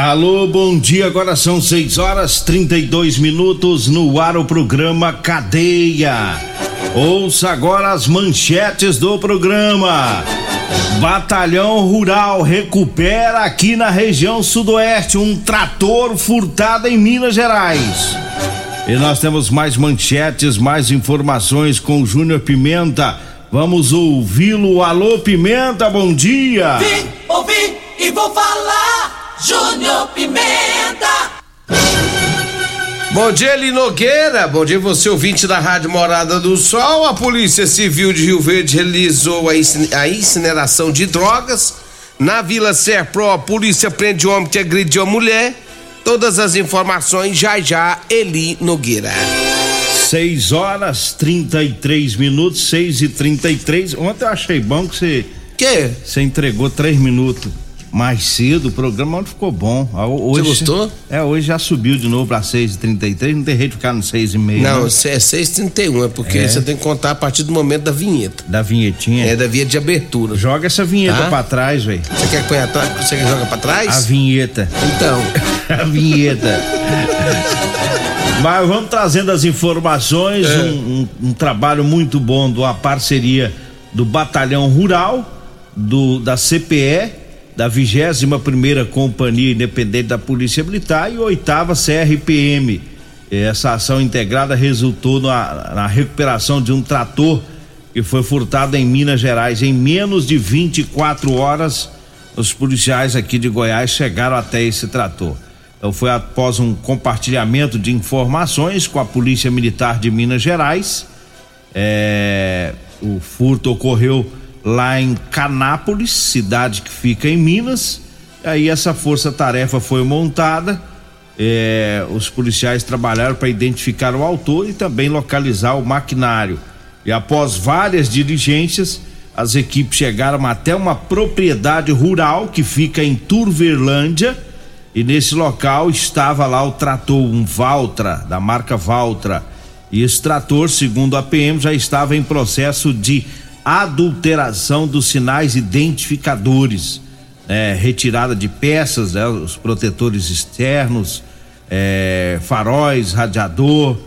Alô, bom dia. Agora são 6 horas 32 minutos no ar o programa Cadeia. Ouça agora as manchetes do programa. Batalhão Rural recupera aqui na região sudoeste um trator furtado em Minas Gerais. E nós temos mais manchetes, mais informações com o Júnior Pimenta. Vamos ouvi-lo. Alô, Pimenta, bom dia. Vim, ouvi e vou falar. Júnior Pimenta. Bom dia, Eli Nogueira. Bom dia, você ouvinte da Rádio Morada do Sol. A Polícia Civil de Rio Verde realizou a incineração de drogas. Na Vila Serpro, a polícia prende homem que agrediu a mulher. Todas as informações já já, Eli Nogueira. 6 horas 33 minutos, 6 e 33 Ontem eu achei bom que você. Que? Você entregou 3 minutos mais cedo, o programa onde ficou bom. Ah, Hoje, Você gostou? É, hoje já subiu de novo pra 6h33, não tem jeito de ficar no 6h30. Não, né? é 6h31, é porque É. você tem que contar a partir do momento da vinheta. Da vinhetinha. É, da vinheta de abertura. Joga essa vinheta Tá? pra trás, velho. Você quer que põe atrás? Você quer que joga pra trás? A vinheta. Então. A vinheta. Mas vamos trazendo as informações, É. um, um- um trabalho muito bom de uma parceria do Batalhão Rural, do da CPE, da 21 primeira Companhia Independente da Polícia Militar e oitava CRPM. Essa ação integrada resultou na, na recuperação de um trator que foi furtado em Minas Gerais em menos de 24 horas. Os policiais aqui de Goiás chegaram até esse trator. Então foi após um compartilhamento de informações com a Polícia Militar de Minas Gerais. É, o furto ocorreu lá em Canápolis, cidade que fica em Minas. Aí essa força-tarefa foi montada. é, os policiais trabalharam para identificar o autor e também localizar o maquinário. E após várias diligências, as equipes chegaram até uma propriedade rural que fica em Turverlândia. E nesse local estava lá o trator, um Valtra, da marca Valtra. E esse trator, segundo a PM, já estava em processo de adulteração dos sinais identificadores. né? retirada de peças, né? os protetores externos, é, faróis, radiador.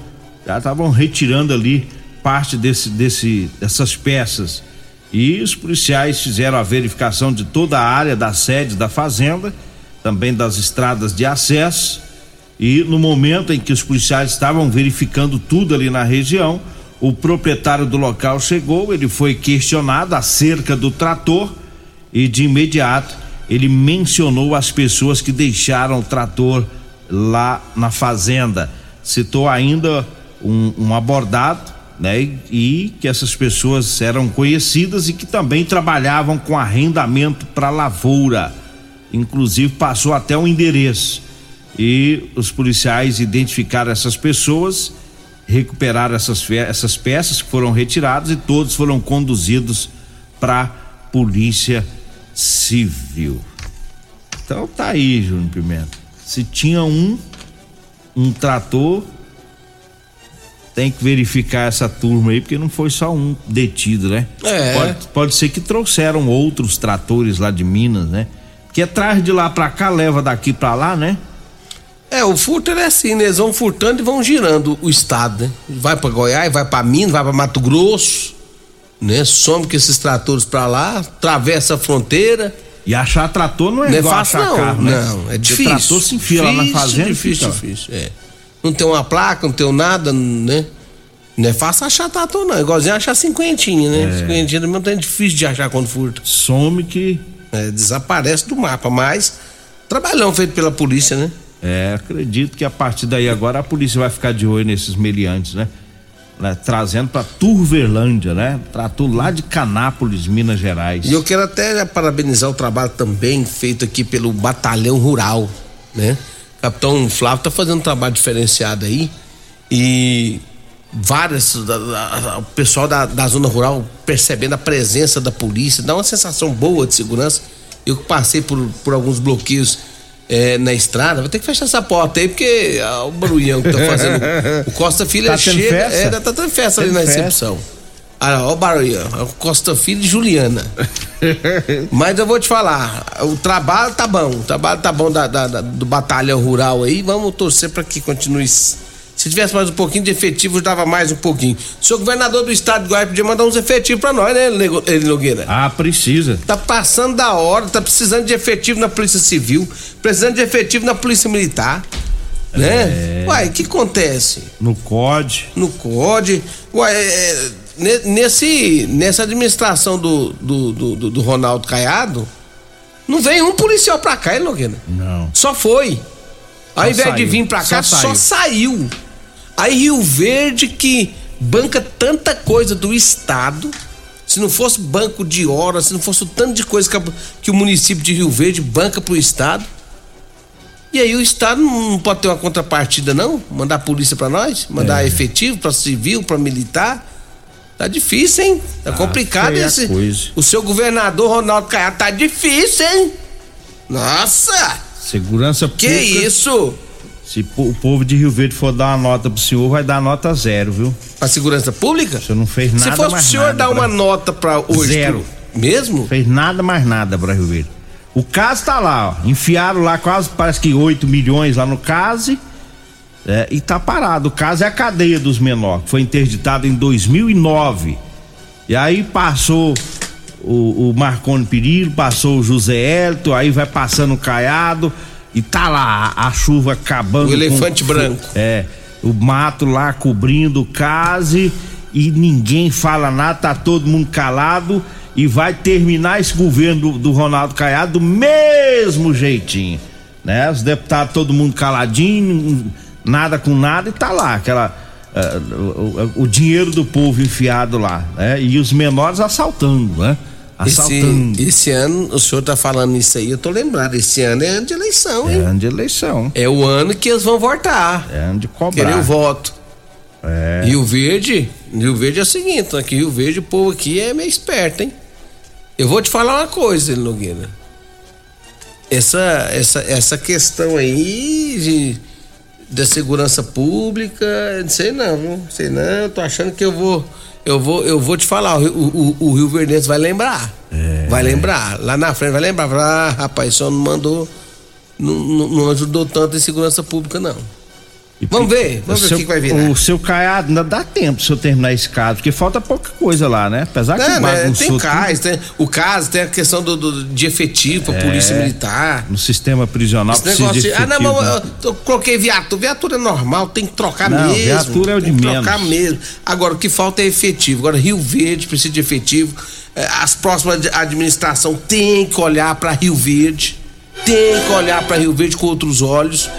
Já estavam retirando ali parte desse, desse, dessas peças. E os policiais fizeram a verificação de toda a área da sede da fazenda, também das estradas de acesso. E no momento em que os policiais estavam verificando tudo ali na região, o proprietário do local chegou, ele foi questionado acerca do trator e de imediato ele mencionou as pessoas que deixaram o trator lá na fazenda. Citou ainda um, um abordado, né? E, que essas pessoas eram conhecidas e que também trabalhavam com arrendamento para lavoura. Inclusive passou até o endereço. E os policiais identificaram essas pessoas, recuperaram essas, essas peças que foram retiradas e todos foram conduzidos para polícia civil. Então tá aí, Júnior Pimenta. Se tinha um um trator, tem que verificar essa turma aí, porque não foi só um detido, né? É. Pode, pode ser que trouxeram outros tratores lá de Minas, né? Porque atrás de lá pra cá leva daqui pra lá, né? É, o furto é assim, né? Eles vão furtando e vão girando o estado, né? Vai para Goiás, vai para Minas, vai para Mato Grosso, né? Some com esses tratores para lá, atravessa a fronteira. E achar trator não é, Não é igual fácil, achar não. carro, né? Não, é Porque difícil. trator se enfia lá na Difícil, fazenda. Difícil, fica- difícil. É. Não tem uma placa, não tem nada, né? Não é fácil achar trator, não. Igualzinho achar cinquentinha, É. né? Cinquentinha também não é difícil de achar quando furta. Some que. É, desaparece do mapa, mas trabalhão feito pela polícia, né? É, acredito que a partir daí agora a polícia vai ficar de olho nesses meliantes, né? Né, Trazendo pra Turverlândia, né? Trator lá de Canápolis, Minas Gerais. E eu quero até parabenizar o trabalho também feito aqui pelo Batalhão Rural, né? Capitão Flávio tá fazendo um trabalho diferenciado aí e várias o pessoal da, da zona rural percebendo a presença da polícia, dá uma sensação boa de segurança. Eu passei por, por alguns bloqueios eh, na estrada, vou ter que fechar essa porta aí, porque ah, o barulhão que tá fazendo. o Costa Filho Tá tendo chega. festa? É, tá tendo festa ali na festa. recepção. Ah, ó o barulhão, é o Costa Filho e Juliana. Mas eu vou te falar, o trabalho tá bom, o trabalho tá bom da, da- da- do batalhão rural aí, vamos torcer para que continue. Se tivesse mais um pouquinho de efetivos, dava mais um pouquinho. O senhor governador do estado de Goiás podia mandar uns efetivos pra nós, né, Eli Nogueira? Ah, precisa. Tá passando da hora, tá precisando de efetivo na Polícia Civil, precisando de efetivo na Polícia Militar. Né? Uai, o que acontece? No COD. no COD. Ué, é, ne- nesse, nessa administração do, do, do, do- do Ronaldo Caiado, não veio um policial pra cá, hein, Nogueira? Não. Só foi. Ao invés de saiu. vir pra cá, Só só saiu. Aí Rio Verde, que banca tanta coisa do Estado, se não fosse banco de horas, se não fosse o tanto de coisa que, a- que o município de Rio Verde banca pro Estado. E aí o Estado não pode ter uma contrapartida, não? Mandar polícia pra nós? É. Mandar efetivo pra civil, pra militar? Tá difícil, hein? Tá complicado feia esse. coisa. O seu governador Ronaldo Caiado tá difícil, hein? Nossa! Segurança Que pública. isso? Se o povo de Rio Verde for dar uma nota pro senhor, vai dar nota zero, viu? Pra segurança pública? O senhor não fez nada Se fosse o mais senhor nada dar pra- uma nota pra hoje. Zero. pro- Mesmo? Fez nada mais nada pra Rio Verde. O caso tá lá, ó. Enfiaram lá quase, parece que 8 milhões lá no CASE. é, e tá parado. O caso é a cadeia dos menores, que foi interditado em 2009. E aí passou o, o Marconi Perillo, passou o José Elton, aí vai passando o Caiado. E tá lá a, a chuva acabando. O elefante com- branco. É, o mato lá cobrindo case e ninguém fala nada, tá todo mundo calado e vai terminar esse governo do, do Ronaldo Caiado do mesmo jeitinho, né? Os deputados todo mundo caladinho, nada com nada e tá lá aquela o, o- o dinheiro do povo enfiado lá, né? E os menores assaltando, né? Esse, Assaltando. esse ano, o senhor tá falando isso aí, eu tô lembrado. Esse ano é ano de eleição, É hein? ano de eleição, É o ano que eles vão votar. é ano de cobrar. Querer o voto. É. Rio Verde, Rio Verde é o seguinte, aqui Rio Verde, o povo aqui é meio esperto, hein? Eu vou te falar uma coisa, Nogueira. Essa, essa, essa questão aí de, da segurança pública, não sei não, viu? sei não, tô achando que eu vou, eu vou, eu vou te falar, o, o, o Rio Verdense vai lembrar, vai lembrar, lá na frente vai lembrar, vai falar, ah, rapaz, só não mandou, não, não, não ajudou tanto em segurança pública não. Vamos ver, vamos ver o seu- que que vai virar. O seu Caiado ainda dá tempo se eu terminar esse caso, porque falta pouca coisa lá, né? Apesar que É, né, tem cais, tem, o caso tem a questão do, do- de efetivo É. polícia militar. no sistema prisional Esse precisa negócio de de, ah, não, efetivo, mas né? eu, eu coloquei viatura. Viatura é normal, tem que trocar Não, mesmo. viatura é o tem de que trocar menos. mesmo. Agora, o que falta é efetivo. Agora, Rio Verde precisa de efetivo. Eh, As próximas ad- administração tem que olhar pra Rio Verde. Tem que olhar pra Rio Verde com outros olhos.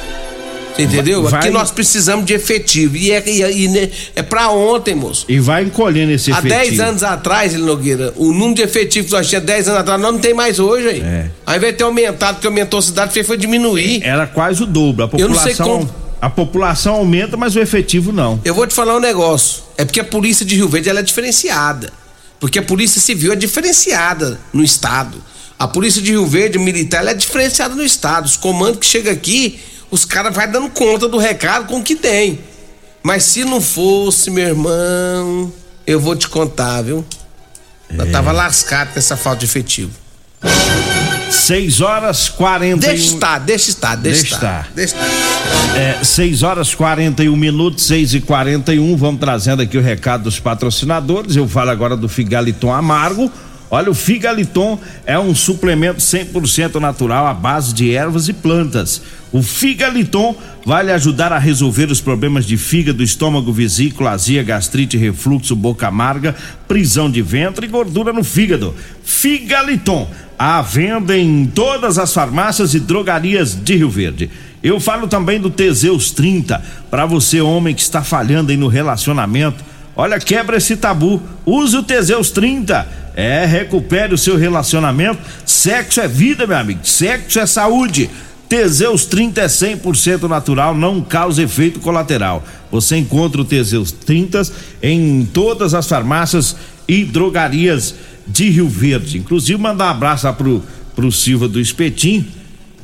Você entendeu? Vai- Aqui nós precisamos de efetivo. E é, e, é- e, é pra ontem, moço. E vai encolhendo esse Há efetivo. 10 anos atrás, Nogueira, o número de efetivos que nós tínhamos 10 anos atrás, nós não tem mais hoje, aí. É. Ao invés de ter aumentado, porque aumentou a cidade, fez foi diminuir. Era quase o dobro. A Eu não sei população, como- a população aumenta, mas o efetivo não. Eu vou te falar um negócio. É porque a polícia de Rio Verde ela é diferenciada. Porque a polícia civil é diferenciada no estado. A polícia de Rio Verde, militar, ela é diferenciada no estado. Os comandos que chegam aqui, os caras vai dando conta do recado com o que tem. Mas se não fosse, meu irmão, eu vou te contar, viu? Eu tava lascado com essa falta de efetivo. 6 horas 41 Deixa estar, deixa estar, deixa, Deixa estar. estar. Deixa estar. É, 6 horas 41 minutos, 6 e 41 Vamos trazendo aqui o recado dos patrocinadores. Eu falo agora do Figaliton Amargo. Olha, o Figaliton é um suplemento 100% natural à base de ervas e plantas. O Figaliton vai lhe ajudar a resolver os problemas de fígado, estômago, vesícula, azia, gastrite, refluxo, boca amarga, prisão de ventre e gordura no fígado. Figaliton, à venda em todas as farmácias e drogarias de Rio Verde. Eu falo também do Teseus 30, para você homem que está falhando aí no relacionamento. Olha, quebra esse tabu. Use o Teseus 30. É, recupere o seu relacionamento. Sexo é vida, meu amigo. Sexo é saúde. Teseus 30 é 100% natural, não causa efeito colateral. Você encontra o Teseus 30 em todas as farmácias e drogarias de Rio Verde. Inclusive, mandar um abraço lá pro, pro Silva do Espetim.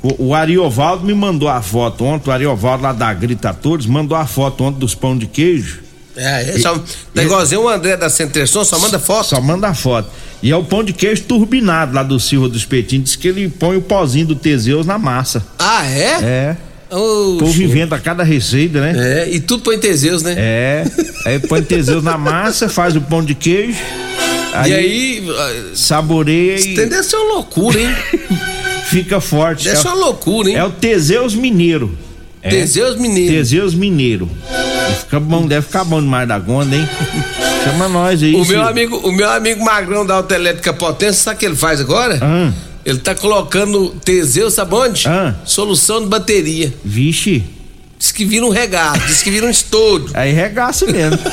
O, o Ariovaldo me mandou a foto ontem, o Ariovaldo lá da Grita Todos mandou a foto ontem dos pão de queijo. É, é só, tá igualzinho o André da Centerson, só manda foto. Só manda foto. E é o pão de queijo turbinado lá do Silva do Espetinho. Diz que ele põe o pozinho do Teseus na massa. Ah, é? É. Oh, O povo inventa cada receita, né? É, e tudo põe Teseus, né? É. Aí põe Teseus na massa, faz o pão de queijo. E aí, ah, saboreia isso tem- deve ser uma loucura, hein? fica forte. Deve É, ser uma loucura, hein? é o Teseus Mineiro. É. Teseus Mineiro. Teseus Mineiro. Fica bom, deve ficar bom demais da gonda, hein? Chama nós aí. O meu amigo, o meu amigo Magrão da Autoelétrica Potência, sabe o que ele faz agora? Ah, Ele tá colocando Teseus, sabe onde? Ah. Solução de bateria. vixe. Diz que vira um regaço, diz que vira um estouro. Aí regaço mesmo.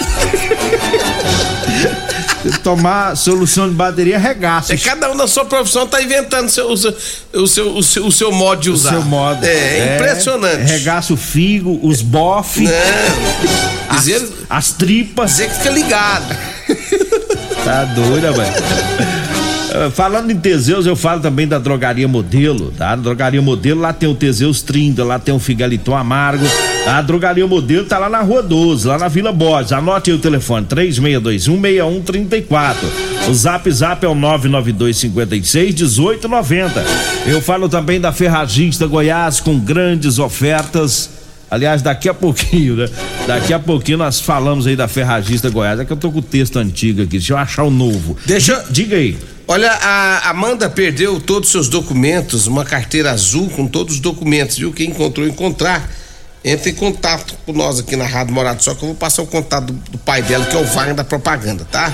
Tomar solução de bateria, regaço. É cada um na sua profissão tá inventando seu, o, seu, o, seu, o, seu, o seu modo de o usar. seu modo. É, impressionante. Regaça o figo, os bofes, Não. as, Dizer, as tripas. dizer que fica ligado. Tá doida, velho. Ah, Falando em Teseus, eu falo também da drogaria Modelo, tá? Drogaria Modelo, lá tem o Teseus 30, lá tem o Figaliton Amargo. A drogaria Modelo tá lá na Rua 12, lá na Vila Borges. Anote aí o telefone: 36216134. O zap zap é o 992561890. Eu falo também da Ferragista Goiás com grandes ofertas. Aliás, daqui a pouquinho, né? Daqui a pouquinho nós falamos aí da Ferragista Goiás. É que eu tô com o texto antigo aqui, deixa eu achar o novo. Deixa Diga aí. Olha, a Amanda perdeu todos os seus documentos, uma carteira azul com todos os documentos, viu? Quem encontrou, encontrar. Entre em contato com nós aqui na Rádio Morado, só que eu vou passar o contato do, do pai dela, que é o Wagner da propaganda, tá?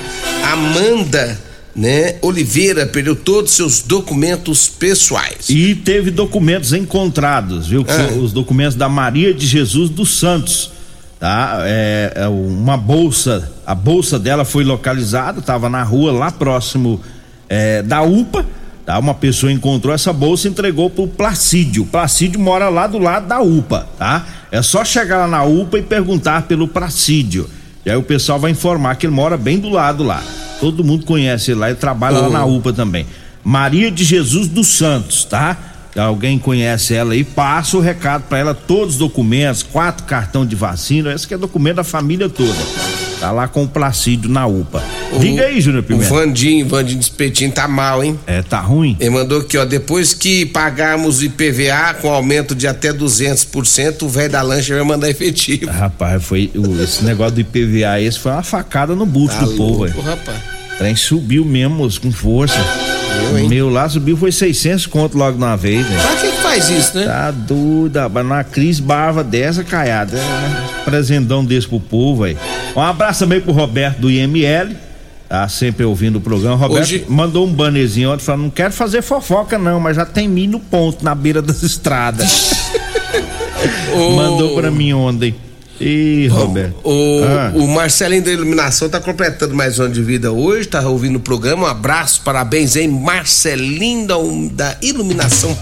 Amanda, né, Oliveira perdeu todos os seus documentos pessoais. E teve documentos encontrados, viu? Ah. Os documentos da Maria de Jesus dos Santos. Tá? É, é uma bolsa, a bolsa dela foi localizada, estava na rua lá próximo é, da UPA. Tá? Uma pessoa encontrou essa bolsa e entregou pro Placídio. Placídio mora lá do lado da UPA, tá? É só chegar lá na UPA e perguntar pelo Placídio. E aí o pessoal vai informar que ele mora bem do lado lá. Todo mundo conhece ele lá e trabalha lá Oh. na UPA também. Maria de Jesus dos Santos, tá? Alguém conhece ela aí, passa o recado pra ela, todos os documentos, quatro cartão de vacina, esse que é documento da família toda. Tá lá com o Placídio na UPA. Diga aí, Júnior O Pimenta. Vandinho, Vandinho de Espetinho tá mal, hein? É, tá ruim? Ele mandou aqui, ó, depois que pagarmos o IPVA com aumento de até 200%, o velho da lancha vai mandar efetivo. Rapaz, foi o- esse negócio do IPVA, esse foi uma facada no bucho Tá do povo, louco, velho. rapaz. O trem subiu mesmo, com força. Eu? O meu lá subiu, foi 600 conto logo uma vez, velho. Pra que que faz isso, né? Tá doido, rapaz, numa crise barva dessa, caiada. É, Presendão desse pro povo, aí. Um abraço também pro Roberto do IML. Tá sempre ouvindo o programa. Roberto Hoje- mandou um bannerzinho ontem falando: não quero fazer fofoca, não, mas já tem milho no ponto na beira das estradas. O- Mandou pra mim ontem. Ih, Roberto. O, Ah. o Marcelinho da Iluminação tá completando mais um ano de vida hoje, tá ouvindo o programa. Um abraço, parabéns aí, Marcelinho da, da Iluminação.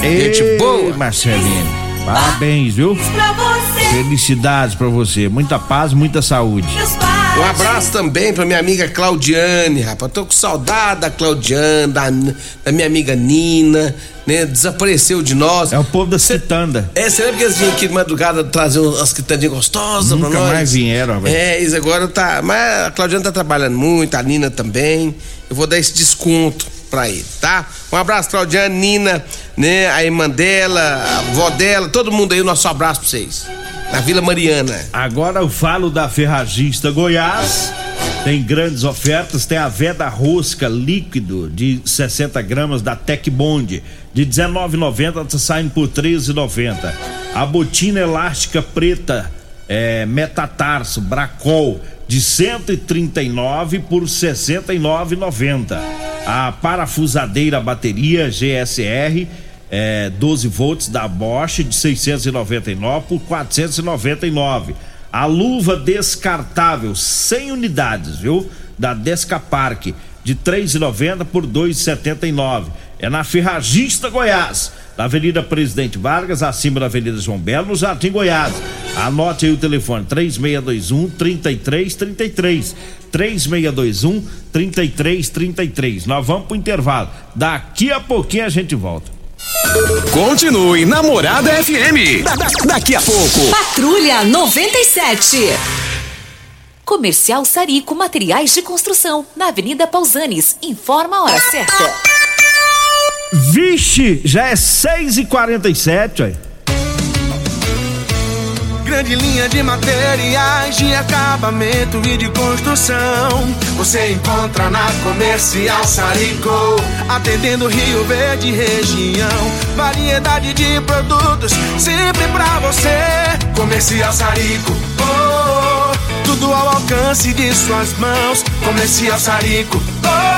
Gente Ei, boa. Marcelinho. Parabéns, viu? Pra você Felicidades pra você. Muita paz, muita saúde. Um abraço também pra minha amiga Claudiane, rapaz. Tô com saudade da Claudiane, da, da minha amiga Nina, né? Desapareceu de nós. É o povo da Citanda. É, você lembra que eles vinham aqui de madrugada trazer umas quitandinhas gostosas Nunca pra nós? mais vieram, rapaz. É, isso agora tá. Mas a Claudiana tá trabalhando muito, a Nina também. Eu vou dar esse desconto. Pra ele, tá? Um abraço, Claudiana, Nina, né? A irmã dela, a avó dela, todo mundo aí, nosso abraço pra vocês. Na Vila Mariana. Agora eu falo da Ferragista Goiás. Tem grandes ofertas, tem a veda rosca líquido de 60 gramas da Tec Bond de 19,90 tá saindo por 13,90. A botina elástica preta é, metatarso Bracol de 139 por 69,90. A parafusadeira bateria GSR é, 12 volts da Bosch de 699 por 499. A luva descartável 100 unidades, viu? Da Descapark de 3,90 por 2,79. É na Ferragista Goiás, na Avenida Presidente Vargas, acima da Avenida João Belo, no Jardim Goiás. Anote aí o telefone: 3621 3333. 3621 3333. Nós vamos pro intervalo. Daqui a pouquinho a gente volta. Continue Namorada FM. Da, da, daqui a pouco. Patrulha 97. Comercial Sarico Materiais de Construção, na Avenida Pausanes. Informa a hora certa. Vixe, já é 6 e 47 aí. Grande linha de materiais de acabamento e de construção. Você encontra na Comercial Sarico, atendendo Rio Verde região. Variedade de produtos sempre pra você. Comercial Sarico, oh, oh, tudo ao alcance de suas mãos. Comercial Sarico, oh,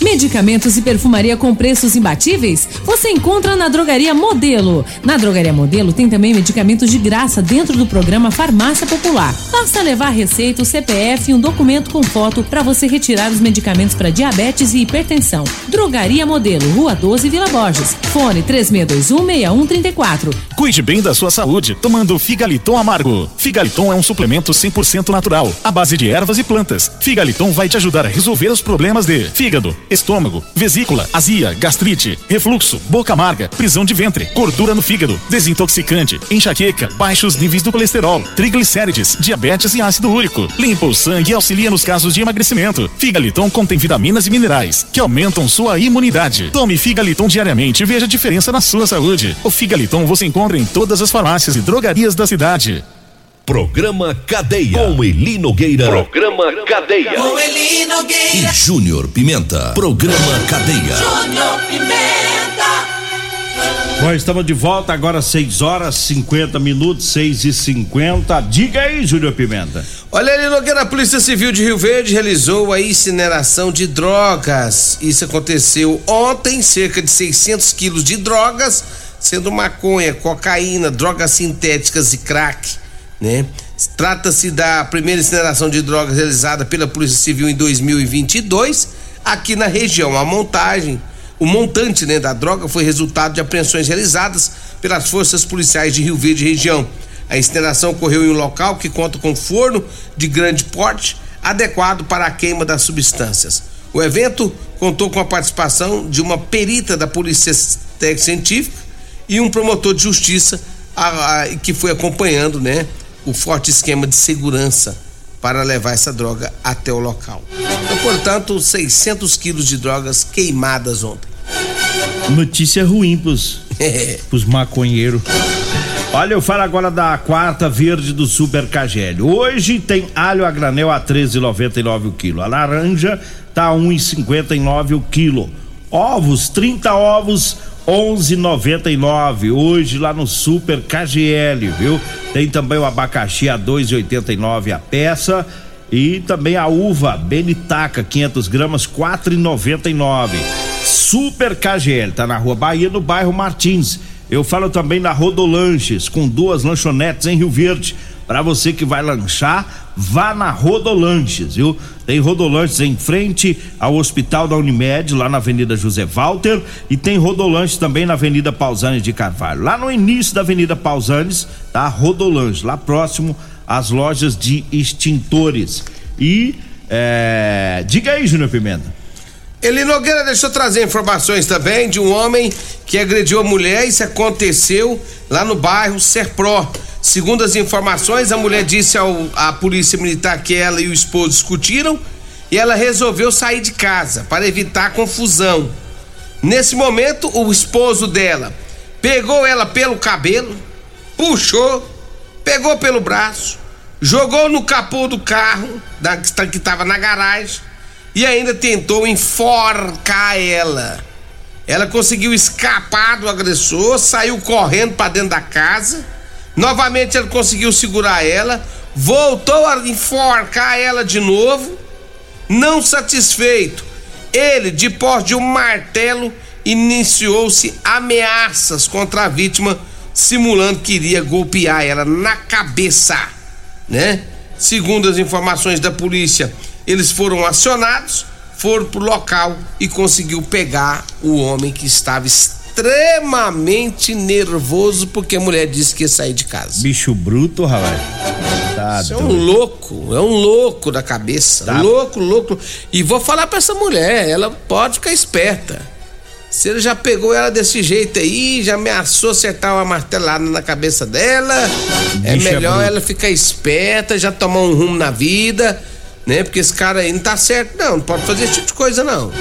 Medicamentos e perfumaria com preços imbatíveis? Você encontra na Drogaria Modelo. Na Drogaria Modelo tem também medicamentos de graça dentro do programa Farmácia Popular. Basta levar receita, o CPF e um documento com foto para você retirar os medicamentos para diabetes e hipertensão. Drogaria Modelo, Rua 12, Vila Borges. Fone 36216134. Cuide bem da sua saúde tomando Figaliton Amargo. Figaliton é um suplemento 100% natural, à base de ervas e plantas. Figaliton vai te ajudar a resolver os problemas de fígado, estômago, vesícula, azia, gastrite, refluxo, boca amarga, prisão de ventre, gordura no fígado, desintoxicante, enxaqueca, baixos níveis do colesterol, triglicérides, diabetes e ácido úrico. Limpa o sangue e auxilia nos casos de emagrecimento. Figaliton contém vitaminas e minerais que aumentam sua imunidade. Tome Figaliton diariamente e veja a diferença na sua saúde. O Figaliton você encontra em todas as farmácias e drogarias da cidade. Programa Cadeia. Com Eli Nogueira. Programa Cadeia. Com Eli E Nogueira Júnior Pimenta. Programa Cadeia. Júnior Pimenta Bom, estamos de volta agora 6 horas 50 minutos, 6 e 50 Diga aí, Júnior Pimenta. Olha ali, Nogueira, a Polícia Civil de Rio Verde realizou a incineração de drogas. Isso aconteceu ontem, cerca de 600 quilos de drogas, sendo maconha, cocaína, drogas sintéticas e crack, né? Trata-se da primeira incineração de drogas realizada pela Polícia Civil em 2022, aqui na região. A montagem, o montante né, da droga foi resultado de apreensões realizadas pelas forças policiais de Rio Verde região. A incineração ocorreu em um local que conta com forno de grande porte adequado para a queima das substâncias. O evento contou com a participação de uma perita da Polícia Científica e um promotor de justiça a, a, que foi acompanhando né, o forte esquema de segurança para levar essa droga até o local. Então, portanto, 600 quilos de drogas queimadas ontem. Notícia ruim pros, pros maconheiros. Olha, eu falo agora da quarta verde do Super KGL. Hoje tem alho a granel a 13,99 o quilo. A laranja tá 1,59 o quilo. Ovos, 30 ovos, 11,99 hoje lá no Super KGL, viu? Tem também o abacaxi a 2,89 a peça e também a uva Benitaca 500 gramas 4,99. Super KGL tá na Rua Bahia, no bairro Martins. Eu falo também na Rodolanches com duas lanchonetes em Rio Verde. Para você que vai lanchar, vá na Rodolanches, viu? Tem Rodolanches em frente ao Hospital da Unimed, lá na Avenida José Walter, e tem Rodolanches também na Avenida Pausanes de Carvalho. Lá no início da Avenida Pausanes, tá Rodolanches, lá próximo às lojas de extintores. E é... diga aí, Júnior Pimenta. Eli Nogueira, deixa eu trazer informações também de um homem que agrediu a mulher. Isso aconteceu lá no bairro Serpro. Segundo as informações, a mulher disse ao, à polícia militar que ela e o esposo discutiram e ela resolveu sair de casa para evitar confusão. Nesse momento, o esposo dela pegou ela pelo cabelo, puxou, pegou pelo braço, jogou no capô do carro da, que estava na garagem e ainda tentou enforcar ela. Ela conseguiu escapar do agressor, saiu correndo para dentro da casa Novamente ele conseguiu segurar ela, voltou a enforcar ela de novo. Não satisfeito, ele, de posse de um martelo, iniciou-se ameaças contra a vítima, simulando que iria golpear ela na cabeça, né? Segundo as informações da polícia, eles foram acionados, foram pro local e conseguiu pegar o homem que estava nervoso porque a mulher disse que ia sair de casa. Bicho bruto, rapaz. Tá Isso é um louco, é um louco da cabeça. Tá. Louco, louco. E vou falar pra essa mulher, ela pode ficar esperta. Se ele já pegou ela desse jeito aí, já ameaçou acertar uma martelada na cabeça dela, é Bicho é melhor é ela ficar esperta, já tomar um rumo na vida, né? Porque esse cara aí não tá certo, não. Não pode fazer esse tipo de coisa, não.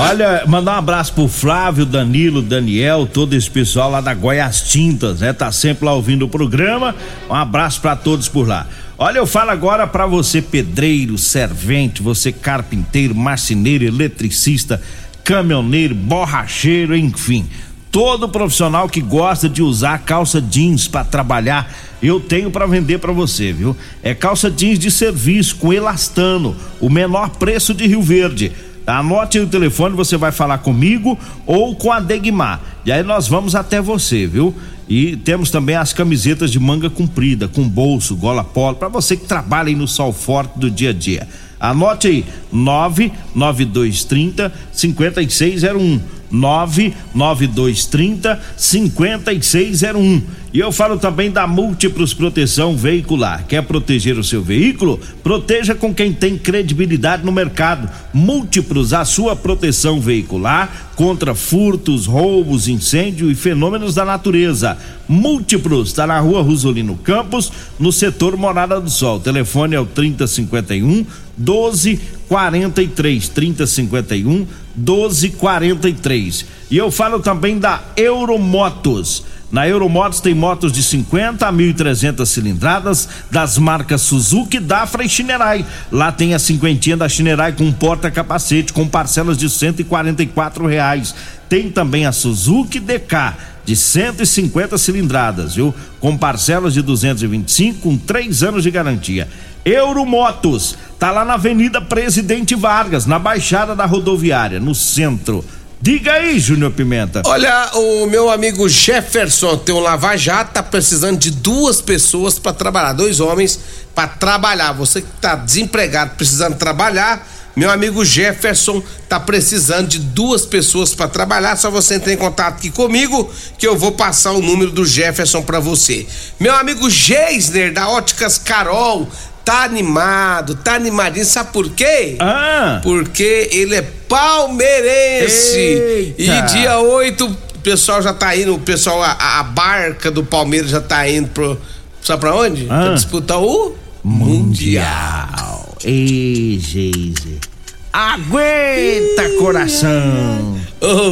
Olha, mandar um abraço pro Flávio, Danilo, Daniel, todo esse pessoal lá da Goiás Tintas, né? Tá sempre lá ouvindo o programa. Um abraço para todos por lá. Olha, eu falo agora para você pedreiro, servente, você carpinteiro, marceneiro, eletricista, caminhoneiro, borracheiro, enfim, todo profissional que gosta de usar calça jeans para trabalhar, eu tenho para vender para você, viu? É calça jeans de serviço com elastano, o menor preço de Rio Verde. Anote o telefone, você vai falar comigo ou com a Degmar. E aí nós vamos até você, viu? E temos também as camisetas de manga comprida, com bolso, gola polo, para você que trabalha aí no sol forte do dia a dia. Anote aí, 99230 5601. 99230 5601. E eu falo também da Múltiplos Proteção Veicular. Quer proteger o seu veículo? Proteja com quem tem credibilidade no mercado. Múltiplos, a sua proteção veicular contra furtos, roubos, incêndio e fenômenos da natureza. Múltiplos, está na rua Rosolino Campos, no setor Morada do Sol. O telefone é o 3051 1243. 3051 1243. E eu falo também da Euromotos. Na Euromotos tem motos de 50 a 1.300 cilindradas das marcas Suzuki, Dafra e Shinerai. Lá tem a cinquentinha da Shinerai com porta-capacete com parcelas de 144 reais. Tem também a Suzuki DK de 150 cilindradas, viu? Com parcelas de 225 com três anos de garantia. Euromotos tá lá na Avenida Presidente Vargas, na Baixada da Rodoviária, no centro. Diga aí, Júnior Pimenta. Olha, o meu amigo Jefferson tem um Lava Jato, tá precisando de duas pessoas para trabalhar, dois homens para trabalhar. Você que tá desempregado, precisando trabalhar, Meu amigo Jefferson tá precisando de duas pessoas para trabalhar. Só você entrar em contato aqui comigo que eu vou passar o número do Jefferson para você. Meu amigo Geisner da Óticas Carol tá animado, tá animadinho. Sabe por quê? Ah. Porque ele é palmeirense. Eita. E dia 8 o pessoal já tá indo, o pessoal, a, a barca do Palmeiras já tá indo pro. Sabe pra onde? Ah. Pra disputar o Mundial. Ei, Geise. Aguenta, coração.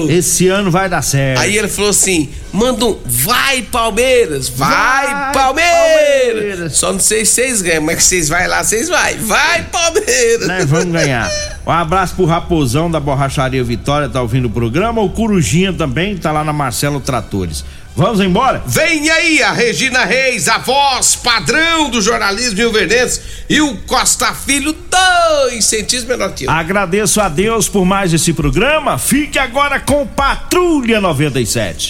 Esse ano vai dar certo. Aí ele falou assim: manda um vai Palmeiras, vai, Vai, Palmeiras. Palmeiras. Só não sei se vocês ganham, mas que vocês vai lá, vocês vai, vai Palmeiras. Né, vamos ganhar. Um abraço pro Raposão da Borracharia Vitória, tá ouvindo o programa. O Corujinha também tá lá na Marcelo Tratores. Vamos embora? Vem aí a Regina Reis, a voz padrão do jornalismo Rio Verdense e o Costa Filho, dois centímetros menor que eu. Agradeço a Deus por mais esse programa. Fique agora com Patrulha 97.